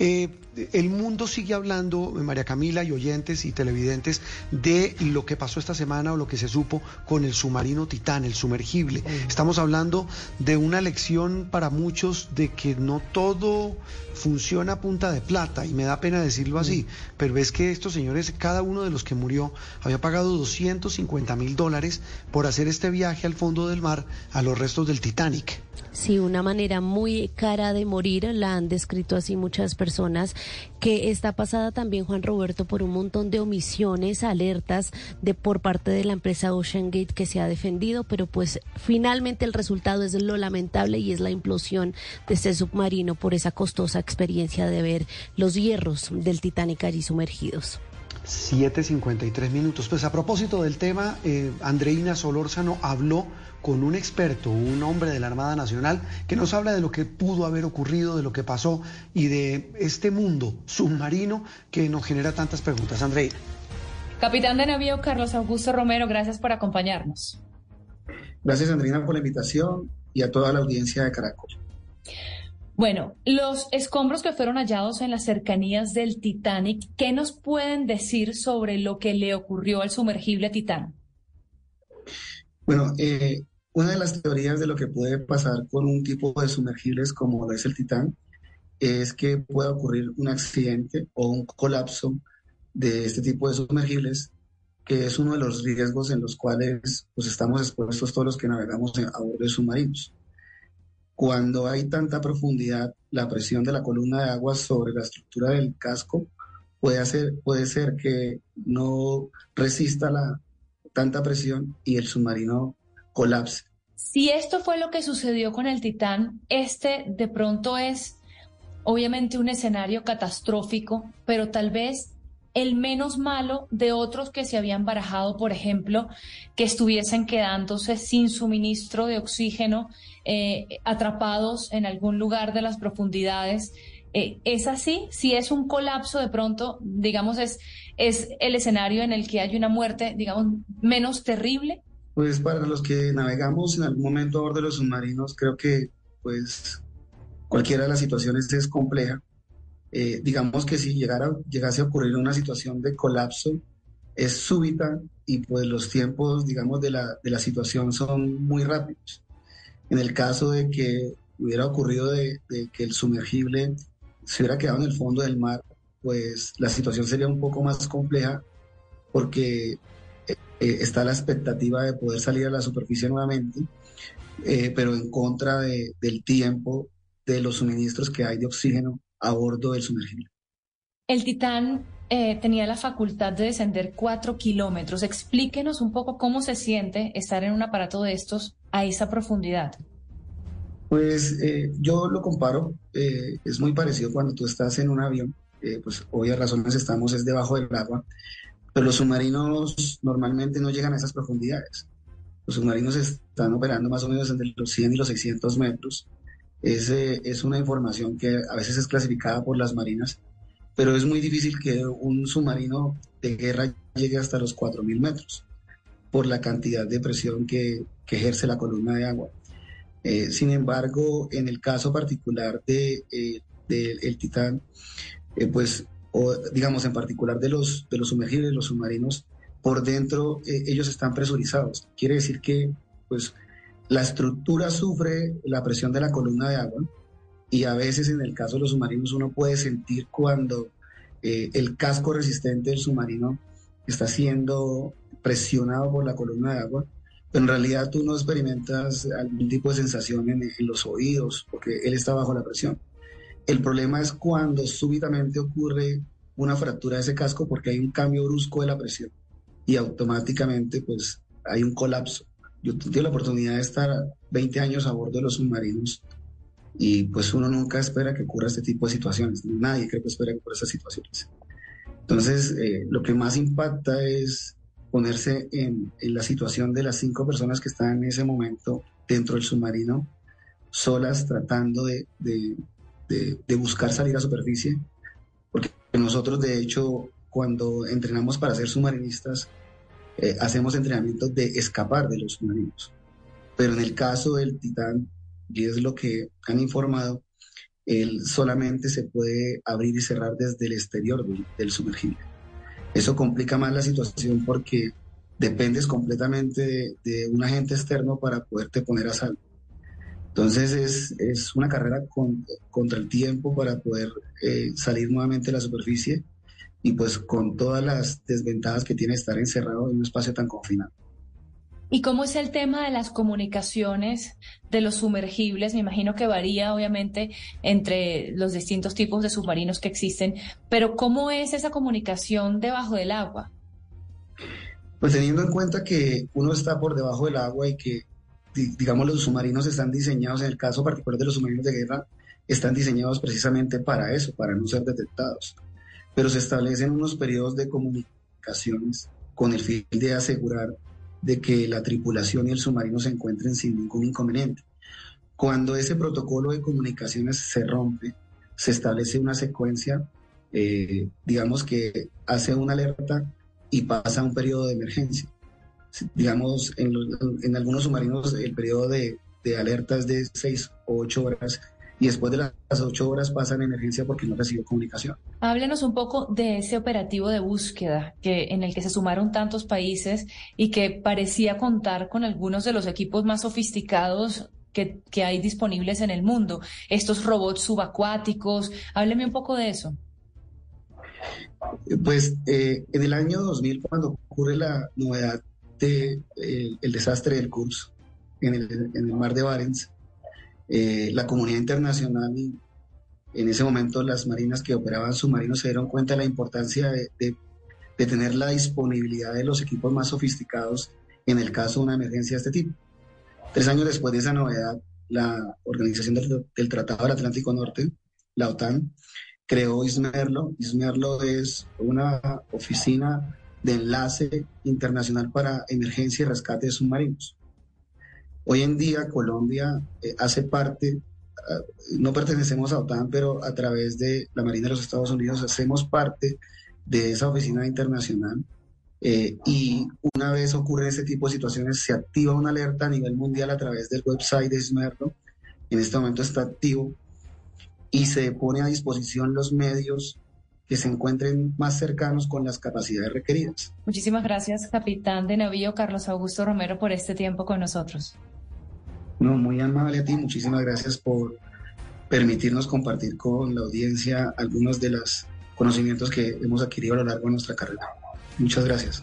Eh, el mundo sigue hablando, María Camila y oyentes y televidentes, de lo que pasó esta semana o lo que se supo con el submarino Titán, el sumergible. Estamos hablando de una lección para muchos de que no todo funciona a punta de plata, y me da pena decirlo así, pero es que estos señores, cada uno de los que murió, había pagado 250 mil dólares por hacer este viaje al fondo del mar a los restos del Titanic. Sí, una manera muy cara de morir, la han descrito así muchas personas, que está pasada también, Juan Roberto, por un montón de omisiones, alertas de por parte de la empresa Ocean Gate que se ha defendido, pero pues finalmente el resultado es lo lamentable y es la implosión de este submarino por esa costosa experiencia de ver los hierros del Titanic allí sumergidos. 7.53 minutos. Pues a propósito del tema, eh, Andreina Solórzano habló con un experto, un hombre de la Armada Nacional, que nos habla de lo que pudo haber ocurrido, de lo que pasó y de este mundo submarino que nos genera tantas preguntas. Andreina. Capitán de navío Carlos Augusto Romero, gracias por acompañarnos. Gracias, Andreina, por la invitación y a toda la audiencia de Caracol. Bueno, los escombros que fueron hallados en las cercanías del Titanic, ¿qué nos pueden decir sobre lo que le ocurrió al sumergible Titán? Bueno, eh, una de las teorías de lo que puede pasar con un tipo de sumergibles como lo es el Titán es que pueda ocurrir un accidente o un colapso de este tipo de sumergibles, que es uno de los riesgos en los cuales pues, estamos expuestos todos los que navegamos a bordo de submarinos. Cuando hay tanta profundidad, la presión de la columna de agua sobre la estructura del casco puede, hacer, puede ser que no resista la, tanta presión y el submarino colapse. Si esto fue lo que sucedió con el Titán, este de pronto es obviamente un escenario catastrófico, pero tal vez el menos malo de otros que se habían barajado, por ejemplo, que estuviesen quedándose sin suministro de oxígeno, eh, atrapados en algún lugar de las profundidades. Eh, ¿Es así? Si es un colapso de pronto, digamos, es, es el escenario en el que hay una muerte, digamos, menos terrible. Pues para los que navegamos en algún momento a bordo de los submarinos, creo que pues cualquiera de las situaciones es compleja eh, digamos que si llegara, llegase a ocurrir una situación de colapso, es súbita y pues los tiempos, digamos, de la, de la situación son muy rápidos. En el caso de que hubiera ocurrido de, que el sumergible se hubiera quedado en el fondo del mar, pues la situación sería un poco más compleja porque eh, eh, está la expectativa de poder salir a la superficie nuevamente, pero en contra del tiempo de los suministros que hay de oxígeno a bordo del sumergible. El Titán eh, tenía la facultad de descender cuatro kilómetros. Explíquenos un poco cómo se siente estar en un aparato de estos a esa profundidad. Pues eh, yo lo comparo, eh, es muy parecido cuando tú estás en un avión, pues obvias razones estamos es debajo del agua, pero los submarinos normalmente no llegan a esas profundidades. Los submarinos están operando más o menos entre los 100 y los 600 metros es, es una información que a veces es clasificada por las marinas, pero es muy difícil que un submarino de guerra llegue hasta los 4.000 metros por la cantidad de presión que, ejerce la columna de agua. Eh, sin embargo, en el caso particular de, eh, Titán, eh, pues, o, digamos en particular de los, de los sumergibles, los submarinos, por dentro ellos están presurizados. Quiere decir que, pues, la estructura sufre la presión de la columna de agua y a veces en el caso de los submarinos uno puede sentir cuando eh, el casco resistente del submarino está siendo presionado por la columna de agua, pero en realidad tú no experimentas algún tipo de sensación en, en los oídos porque él está bajo la presión. El problema es cuando súbitamente ocurre una fractura de ese casco porque hay un cambio brusco de la presión y automáticamente pues hay un colapso yo tuve la oportunidad de estar 20 años a bordo de los submarinos y pues uno nunca espera que ocurra este tipo de situaciones. Nadie cree que espera que ocurra estas situaciones. Entonces, eh, lo que más impacta es ponerse en, la situación de las cinco personas que están en ese momento dentro del submarino, solas, tratando de, de buscar salir a superficie, porque nosotros, de hecho, cuando entrenamos para ser submarinistas, eh, hacemos entrenamientos de escapar de los submarinos. Pero en el caso del Titán, y es lo que han informado, él solamente se puede abrir y cerrar desde el exterior del, sumergible. Eso complica más la situación porque dependes completamente de, un agente externo para poderte poner a salvo. Entonces es, es una carrera contra el tiempo para poder eh, salir nuevamente de la superficie y pues con todas las desventajas que tiene estar encerrado en un espacio tan confinado. ¿Y cómo es el tema de las comunicaciones de los sumergibles? Me imagino que varía obviamente entre los distintos tipos de submarinos que existen, pero ¿cómo es esa comunicación debajo del agua? Pues teniendo en cuenta que uno está por debajo del agua y que, digamos, los submarinos están diseñados, en el caso particular de los submarinos de guerra, están diseñados precisamente para eso, para no ser detectados. Pero se establecen unos periodos de comunicaciones con el fin de asegurar de que la tripulación y el submarino se encuentren sin ningún inconveniente. Cuando ese protocolo de comunicaciones se rompe, se establece una secuencia, eh, digamos que hace una alerta y pasa a un periodo de emergencia. Digamos, en, algunos submarinos el periodo de, de alerta es de seis o ocho horas y después de las ocho horas pasan en emergencia porque no recibió comunicación. Háblenos un poco de ese operativo de búsqueda que, en el que se sumaron tantos países y que parecía contar con algunos de los equipos más sofisticados que, que hay disponibles en el mundo, estos robots subacuáticos. Hábleme un poco de eso. Pues eh, en el año 2000, cuando ocurre la novedad del de, el desastre del curso en el, en el mar de Barents, eh, la comunidad internacional y en ese momento las marinas que operaban submarinos se dieron cuenta de la importancia de, tener la disponibilidad de los equipos más sofisticados en el caso de una emergencia de este tipo. Tres años después de esa novedad, la Organización del, Tratado del Atlántico Norte, la OTAN, creó ISMERLO. ISMERLO es una oficina de enlace internacional para emergencia y rescate de submarinos. Hoy en día Colombia eh, hace parte, ah, no pertenecemos a OTAN, pero a través de la Marina de los Estados Unidos hacemos parte de esa oficina internacional. Eh, y una vez ocurre ese tipo de situaciones, se activa una alerta a nivel mundial a través del website de SMERLO. En este momento está activo y se pone a disposición los medios que se encuentren más cercanos con las capacidades requeridas. Muchísimas gracias, capitán de navío Carlos Augusto Romero, por este tiempo con nosotros. No, muy amable a ti, muchísimas gracias por permitirnos compartir con la audiencia algunos de los conocimientos que hemos adquirido a lo largo de nuestra carrera. Muchas gracias.